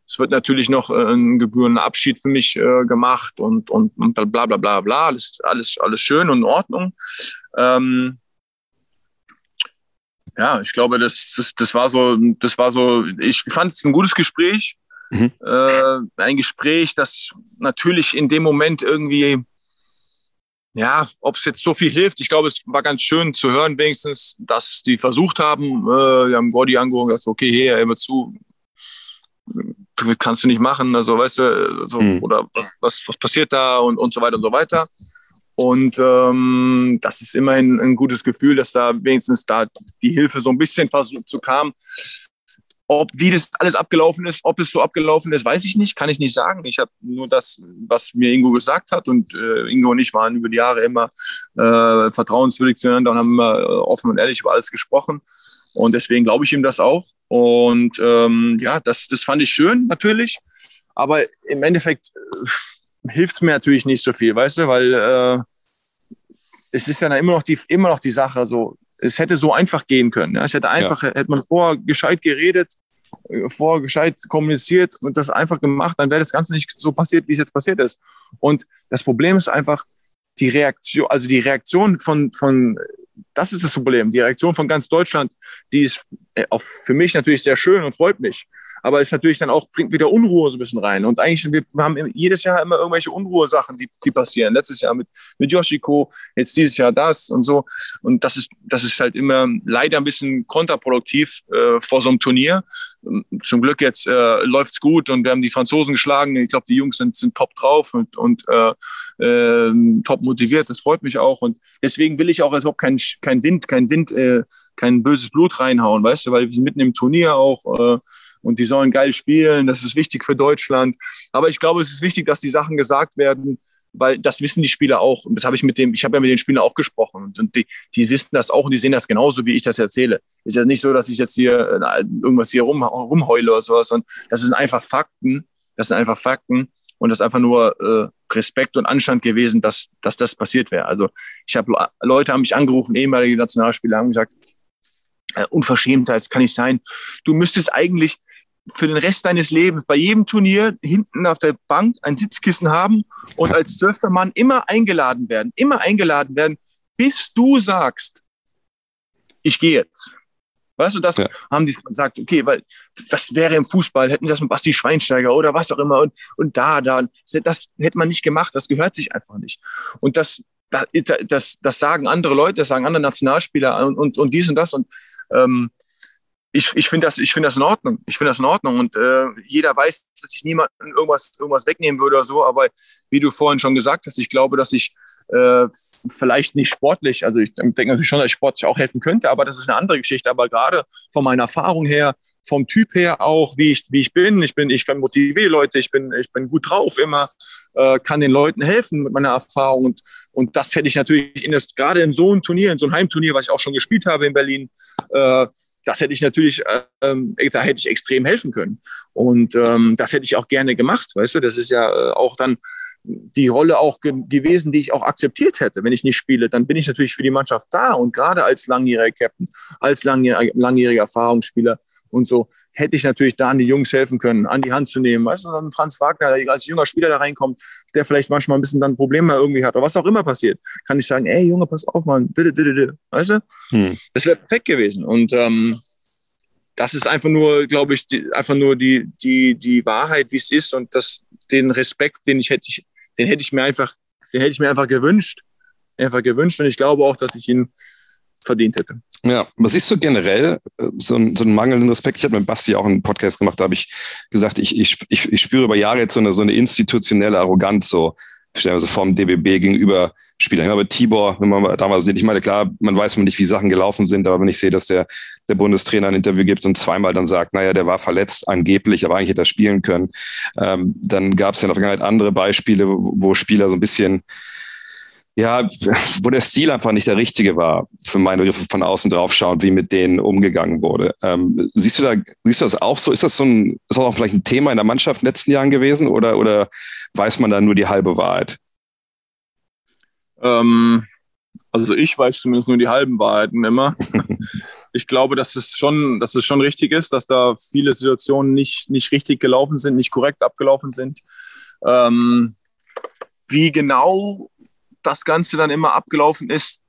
Es wird natürlich noch äh, ein gebührender Abschied für mich äh, gemacht und, und, und bla bla bla bla. Alles, alles, alles schön und in Ordnung. Ähm, ja, ich glaube, das, das, das war so, das war so, ich fand es ein gutes Gespräch. Mhm. Äh, ein Gespräch, das natürlich in dem Moment irgendwie, ja, ob es jetzt so viel hilft, ich glaube, es war ganz schön zu hören, wenigstens, dass die versucht haben, äh, die haben Gordy angehoben, gesagt, okay, hey, immer zu, kannst du nicht machen, also weißt du, so, mhm. oder was, was, was passiert da und, und so weiter und so weiter. Und ähm, das ist immerhin ein gutes Gefühl, dass da wenigstens da die Hilfe so ein bisschen versucht zu kam. Ob wie das alles abgelaufen ist, ob es so abgelaufen ist, weiß ich nicht, kann ich nicht sagen. Ich habe nur das, was mir Ingo gesagt hat und äh, Ingo und ich waren über die Jahre immer äh, vertrauenswürdig zueinander und haben immer äh, offen und ehrlich über alles gesprochen. Und deswegen glaube ich ihm das auch. Und ähm, ja, das, das fand ich schön natürlich. Aber im Endeffekt äh, hilft es mir natürlich nicht so viel, weißt du, weil äh, es ist ja immer noch die, immer noch die Sache so, es hätte so einfach gehen können. Ja? Es hätte einfach, ja. hätte man vorher gescheit geredet, äh, vorher gescheit kommuniziert und das einfach gemacht, dann wäre das Ganze nicht so passiert, wie es jetzt passiert ist. Und das Problem ist einfach die Reaktion, also die Reaktion von, von das ist das Problem. Die Reaktion von ganz Deutschland, die ist äh, auch für mich natürlich sehr schön und freut mich. Aber ist natürlich dann auch, bringt wieder Unruhe so ein bisschen rein. Und eigentlich, wir haben jedes Jahr immer irgendwelche Unruhesachen, die, die passieren. Letztes Jahr mit, mit Yoshiko, jetzt dieses Jahr das und so. Und das ist, das ist halt immer leider ein bisschen kontraproduktiv äh, vor so einem Turnier. Zum Glück jetzt äh, läuft's gut und wir haben die Franzosen geschlagen. Ich glaube, die Jungs sind, sind top drauf und, und äh, äh, top motiviert. Das freut mich auch. Und deswegen will ich auch überhaupt keinen kein Wind, kein Wind, äh, kein böses Blut reinhauen, weißt du, weil wir sind mitten im Turnier auch äh, und die sollen geil spielen. Das ist wichtig für Deutschland. Aber ich glaube, es ist wichtig, dass die Sachen gesagt werden, weil das wissen die Spieler auch. Und das habe ich mit dem, ich habe ja mit den Spielern auch gesprochen und die, die wissen das auch und die sehen das genauso, wie ich das erzähle. Ist ja nicht so, dass ich jetzt hier äh, irgendwas hier rum, rumheule oder sowas, sondern das sind einfach Fakten. Das sind einfach Fakten. Und das ist einfach nur äh, Respekt und Anstand gewesen, dass, dass das passiert wäre. Also ich habe Leute haben mich angerufen, ehemalige Nationalspieler haben gesagt, äh, Unverschämtheit kann nicht sein. Du müsstest eigentlich für den Rest deines Lebens bei jedem Turnier hinten auf der Bank ein Sitzkissen haben und als zwölfter Mann immer eingeladen werden, immer eingeladen werden, bis du sagst, ich gehe jetzt. Weißt du, das Ja. haben die gesagt, okay, weil was wäre im Fußball, hätten sie das mit Basti Schweinsteiger oder was auch immer und, und da, da. Das hätte man nicht gemacht, das gehört sich einfach nicht. Und das, das, das, das sagen andere Leute, das sagen andere Nationalspieler und, und, und dies und das. Und ähm, ich, ich finde das, ich finde das in Ordnung. Ich finde das in Ordnung. Und äh, jeder weiß, dass ich niemanden irgendwas, irgendwas wegnehmen würde oder so. Aber wie du vorhin schon gesagt hast, ich glaube, dass ich äh, vielleicht nicht sportlich, also ich denke natürlich schon, dass ich sportlich auch helfen könnte, aber das ist eine andere Geschichte. Aber gerade von meiner Erfahrung her, vom Typ her auch, wie ich, wie ich bin, ich bin, ich kann motivieren Leute, ich bin, ich bin gut drauf immer, äh, kann den Leuten helfen mit meiner Erfahrung und, und das hätte ich natürlich in das, gerade in so einem Turnier, in so einem Heimturnier, was ich auch schon gespielt habe in Berlin, äh, das hätte ich natürlich, ähm, da hätte ich extrem helfen können. Und ähm, das hätte ich auch gerne gemacht, weißt du, das ist ja äh, auch dann die Rolle auch ge gewesen, die ich auch akzeptiert hätte. Wenn ich nicht spiele, dann bin ich natürlich für die Mannschaft da. Und gerade als langjähriger Captain, als langjähriger, langjähriger Erfahrungsspieler und so, hätte ich natürlich da an die Jungs helfen können, an die Hand zu nehmen. Weißt du, dann Franz Wagner, der als junger Spieler da reinkommt, der vielleicht manchmal ein bisschen dann Probleme irgendwie hat oder was auch immer passiert, kann ich sagen, ey Junge, pass auf, Mann, bitte, bitte, bitte. Weißt du? Hm. Das wäre perfekt gewesen. Und ähm, das ist einfach nur, glaube ich, die, einfach nur die, die, die Wahrheit, wie es ist und das, den Respekt, den ich hätte, ich, den hätte ich mir einfach, den hätte ich mir einfach gewünscht, einfach gewünscht und ich glaube auch, dass ich ihn verdient hätte. Ja, was siehst du generell äh, so, ein, so einen mangelnden Respekt? Ich habe mit Basti auch einen Podcast gemacht, da habe ich gesagt, ich, ich, ich, spüre über Jahre jetzt so eine, so eine institutionelle Arroganz, so stellen so vom DBB gegenüber Spielern. Aber Tibor, wenn man mal damals sieht, ich meine, klar, man weiß man nicht, wie Sachen gelaufen sind, aber wenn ich sehe, dass der, der Bundestrainer ein Interview gibt und zweimal dann sagt, naja, der war verletzt, angeblich, aber eigentlich hätte er spielen können, ähm, dann gab es ja in der Vergangenheit andere Beispiele, wo Spieler so ein bisschen ja, wo der Stil einfach nicht der richtige war, für meine Begriffe von außen drauf schauen, wie mit denen umgegangen wurde. Ähm, siehst du da, siehst du das auch so? Ist das so ein, ist das auch vielleicht ein Thema in der Mannschaft in den letzten Jahren gewesen oder, oder weiß man da nur die halbe Wahrheit? Ähm, also ich weiß zumindest nur die halben Wahrheiten immer. ich glaube, dass es schon, dass es schon richtig ist, dass da viele Situationen nicht, nicht richtig gelaufen sind, nicht korrekt abgelaufen sind. Ähm, wie genau das Ganze dann immer abgelaufen ist,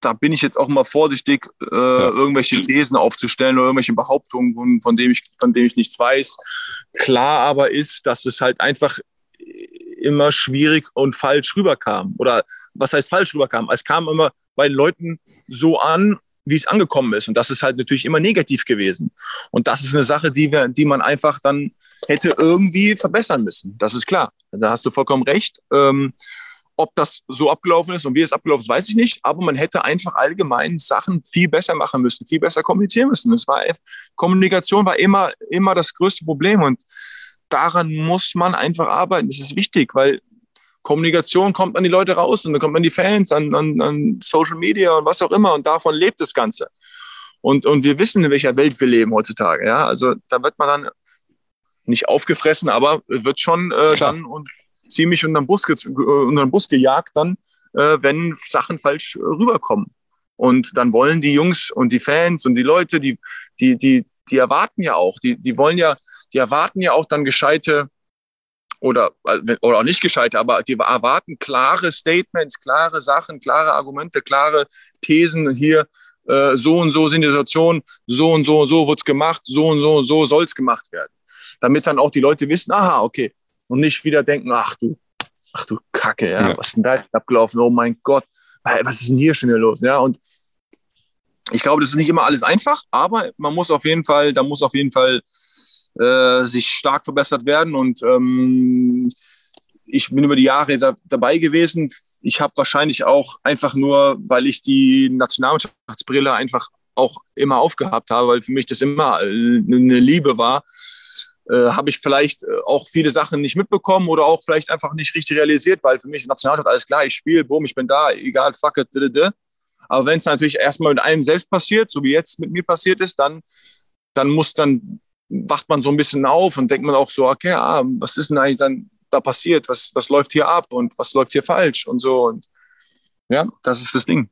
da bin ich jetzt auch mal vorsichtig, äh, ja. irgendwelche Thesen aufzustellen oder irgendwelche Behauptungen, von denen ich, von denen ich nichts weiß. Klar aber ist, dass es halt einfach immer schwierig und falsch rüberkam. Oder was heißt falsch rüberkam? Es kam immer bei Leuten so an, wie es angekommen ist. Und das ist halt natürlich immer negativ gewesen. Und das ist eine Sache, die, wir, die man einfach dann hätte irgendwie verbessern müssen. Das ist klar. Da hast du vollkommen recht. Ähm, ob das so abgelaufen ist und wie es abgelaufen ist, weiß ich nicht. Aber man hätte einfach allgemein Sachen viel besser machen müssen, viel besser kommunizieren müssen. Es war, Kommunikation war immer, immer das größte Problem. Und daran muss man einfach arbeiten. Das ist wichtig, weil Kommunikation kommt an die Leute raus und dann kommt an die Fans, an, an, an Social Media und was auch immer. Und davon lebt das Ganze. Und, und wir wissen, in welcher Welt wir leben heutzutage. Ja, also da wird man dann nicht aufgefressen, aber wird schon äh, dann und ziemlich unter den Bus, ge unter den Bus gejagt dann, äh, wenn Sachen falsch rüberkommen. Und dann wollen die Jungs und die Fans und die Leute, die, die, die, die erwarten ja auch, die, die wollen ja, die erwarten ja auch dann gescheite oder, oder auch nicht gescheite, aber die erwarten klare Statements, klare Sachen, klare Argumente, klare Thesen hier, äh, so und so sind die Situationen, so und so und so wird's gemacht, so und so und so soll's gemacht werden. Damit dann auch die Leute wissen, aha, okay, und nicht wieder denken, ach du, ach du Kacke, ja, ja. was ist denn da abgelaufen? Oh mein Gott, was ist denn hier schon wieder los? Ja, und ich glaube, das ist nicht immer alles einfach, aber man muss auf jeden Fall, da muss auf jeden Fall äh, sich stark verbessert werden und ähm, ich bin über die Jahre da, dabei gewesen. Ich habe wahrscheinlich auch einfach nur, weil ich die Nationalmannschaftsbrille einfach auch immer aufgehabt habe, weil für mich das immer eine Liebe war, äh, habe ich vielleicht auch viele Sachen nicht mitbekommen oder auch vielleicht einfach nicht richtig realisiert, weil für mich Nationalmannschaft alles klar, ich spiele, boom, ich bin da, egal, fuck it, dide. Aber wenn es natürlich erstmal mit einem selbst passiert, so wie jetzt mit mir passiert ist, dann, dann muss dann, wacht man so ein bisschen auf und denkt man auch so, okay, ah, was ist denn eigentlich dann da passiert? Was, was läuft hier ab und was läuft hier falsch und so. Und ja, das ist das Ding.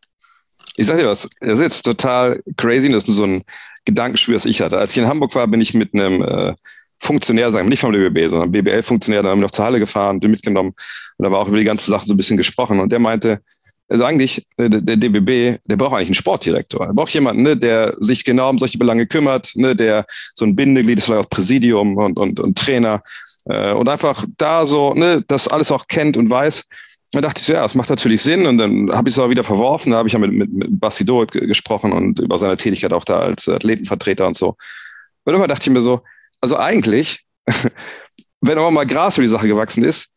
Ich sag dir was, das ist jetzt total crazy, das ist so ein Gedankenspiel, das ich hatte. Als ich in Hamburg war, bin ich mit einem äh, Funktionär, sagen nicht vom DBB, sondern BBL-Funktionär, da haben wir noch zur Halle gefahren, den mitgenommen und da war auch über die ganze Sache so ein bisschen gesprochen und der meinte, also eigentlich, äh, der DBB, der braucht eigentlich einen Sportdirektor. Er braucht jemanden, ne, der sich genau um solche Belange kümmert, ne, der so ein Bindeglied ist, vielleicht auch Präsidium und, und, und Trainer äh, und einfach da so, ne, das alles auch kennt und weiß. Da dachte ich so, ja, das macht natürlich Sinn. Und dann habe ich es aber wieder verworfen. Da habe ich ja mit, mit, mit Basti Dorit gesprochen und über seine Tätigkeit auch da als Athletenvertreter und so. Und irgendwann dachte ich mir so, also eigentlich, wenn aber mal Gras für die Sache gewachsen ist,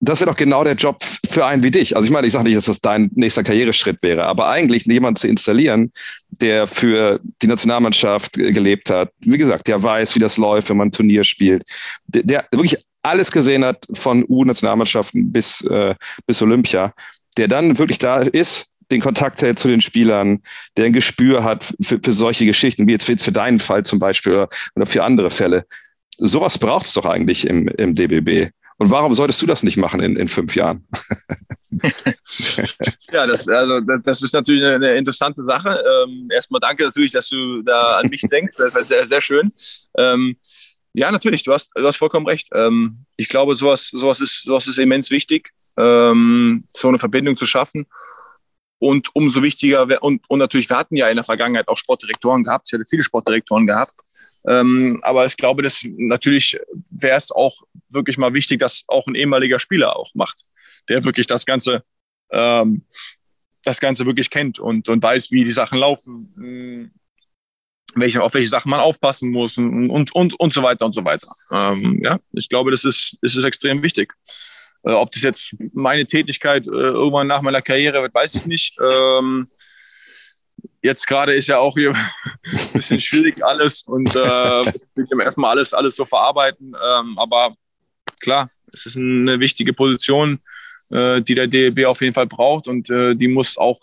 das wäre doch genau der Job für einen wie dich. Also ich meine, ich sage nicht, dass das dein nächster Karriereschritt wäre, aber eigentlich jemanden zu installieren, der für die Nationalmannschaft gelebt hat, wie gesagt, der weiß, wie das läuft, wenn man ein Turnier spielt, der, der wirklich alles gesehen hat von U-Nationalmannschaften bis, äh, bis Olympia, der dann wirklich da ist, den Kontakt hält zu den Spielern, der ein Gespür hat für, für solche Geschichten, wie jetzt, jetzt für deinen Fall zum Beispiel oder, oder für andere Fälle. Sowas braucht es doch eigentlich im, im DBB. Und warum solltest du das nicht machen in, in fünf Jahren? ja, das, also, das, das, ist natürlich eine interessante Sache. Ähm, erstmal danke natürlich, dass du da an mich denkst. Das war sehr, sehr schön. Ähm, ja, natürlich, du hast, du hast vollkommen recht. Ähm, ich glaube, sowas, sowas, ist, sowas ist immens wichtig, ähm, so eine Verbindung zu schaffen. Und umso wichtiger, und, und natürlich, wir hatten ja in der Vergangenheit auch Sportdirektoren gehabt, ich hatte viele Sportdirektoren gehabt. Ähm, aber ich glaube, dass natürlich wäre es auch wirklich mal wichtig, dass auch ein ehemaliger Spieler auch macht, der wirklich das Ganze, ähm, das Ganze wirklich kennt und, und weiß, wie die Sachen laufen, hm, welche, auf welche Sachen man aufpassen muss und, und, und, und so weiter und so weiter. Ähm, ja, ich glaube, das ist, das ist extrem wichtig. Äh, ob das jetzt meine Tätigkeit äh, irgendwann nach meiner Karriere wird, weiß ich nicht. Ähm, jetzt gerade ist ja auch hier ein bisschen schwierig alles und äh, ich erstmal alles, alles so verarbeiten. Ähm, aber klar, es ist eine wichtige Position, äh, die der DEB auf jeden Fall braucht und äh, die muss auch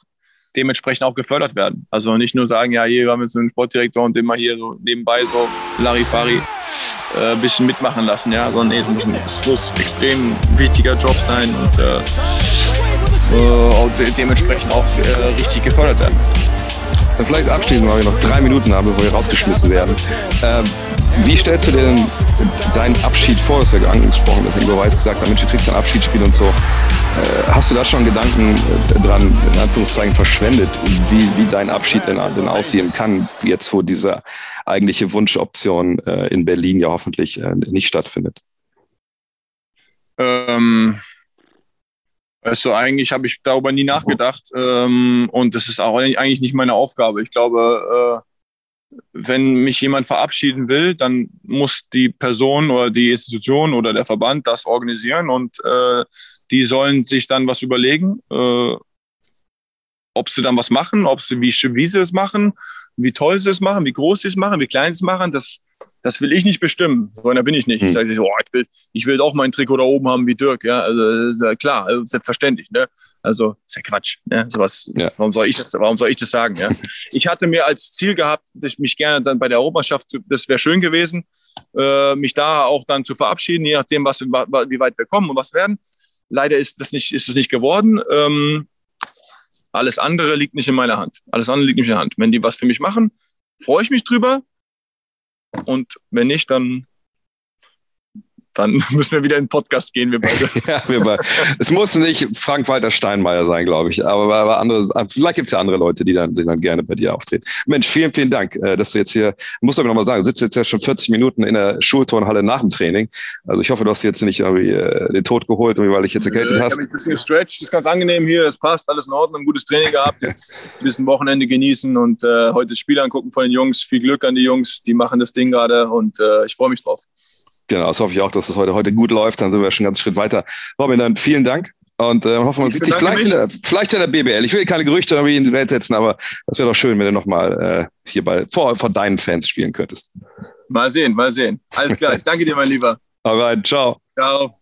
dementsprechend auch gefördert werden. Also nicht nur sagen, ja, hier wir haben jetzt einen Sportdirektor und den mal hier so nebenbei so Larifari äh, ein bisschen mitmachen lassen, ja, sondern nee, es muss extrem wichtiger Job sein und äh, äh, dementsprechend auch äh, richtig gefördert werden. Vielleicht abschließend, weil wir noch drei Minuten haben, bevor wir rausgeschmissen werden. Ähm, wie stellst du dir denn deinen Abschied vor? Das ist ja angesprochen, dass Ingo Weiß gesagt hat, Mensch, du kriegst ein Abschiedsspiel und so. Äh, hast du da schon Gedanken äh, dran, in Anführungszeichen, verschwendet, wie, wie dein Abschied denn, denn aussehen kann, jetzt wo diese eigentliche Wunschoption äh, in Berlin ja hoffentlich nicht stattfindet? Ähm, also eigentlich habe ich darüber nie nachgedacht ähm, und das ist auch eigentlich nicht meine Aufgabe. Ich glaube, äh, wenn mich jemand verabschieden will, dann muss die Person oder die Institution oder der Verband das organisieren und äh, die sollen sich dann was überlegen, äh, ob sie dann was machen, ob sie wie, wie sie es machen, wie toll sie es machen, wie groß sie es machen, wie klein sie es machen. Das das will ich nicht bestimmen. So einer bin ich nicht. Hm. Ich sage, oh, ich, will, ich will auch mein Trikot da oben haben wie Dirk. Ja, also klar, also selbstverständlich. Ne? Also ist ja Quatsch. Ne? Sowas, ja. Warum soll ich das? Warum soll ich das sagen? Ja? ich hatte mir als Ziel gehabt, dass ich mich gerne dann bei der Europameisterschaft, das wäre schön gewesen, äh, mich da auch dann zu verabschieden, je nachdem, was, wie weit wir kommen und was werden. Leider ist das nicht, ist es nicht geworden. Ähm, alles andere liegt nicht in meiner Hand. Alles andere liegt nicht in der Hand. Wenn die was für mich machen, freue ich mich drüber. Und wenn nicht, dann dann müssen wir wieder in den Podcast gehen, wir beide. ja, wir beide. Es muss nicht Frank-Walter Steinmeier sein, glaube ich. Aber, aber andere, vielleicht gibt es ja andere Leute, die dann, die dann gerne bei dir auftreten. Mensch, vielen, vielen Dank, äh, dass du jetzt hier, muss aber nochmal sagen, du sitzt jetzt ja schon 40 Minuten in der Schulturnhalle nach dem Training. Also ich hoffe, du hast jetzt nicht irgendwie äh, den Tod geholt, weil ich jetzt erkältet hast. Ich habe ein bisschen gestretched, ist ganz angenehm hier, das passt, alles in Ordnung, gutes Training gehabt, jetzt ein bisschen Wochenende genießen und äh, heute das Spiel angucken von den Jungs. Viel Glück an die Jungs, die machen das Ding gerade und äh, ich freue mich drauf. Genau, das hoffe ich auch, dass das heute, heute gut läuft. Dann sind wir schon einen ganzen Schritt weiter. Robin, dann vielen Dank. Und äh, hoffen, man sieht sich vielleicht in, der, vielleicht in der BBL. Ich will keine Gerüchte irgendwie in die Welt setzen, aber das wäre doch schön, wenn du nochmal äh, hier bei, vor, vor deinen Fans spielen könntest. Mal sehen, mal sehen. Alles klar. Ich danke dir, mein Lieber. Alright, ciao. Ciao.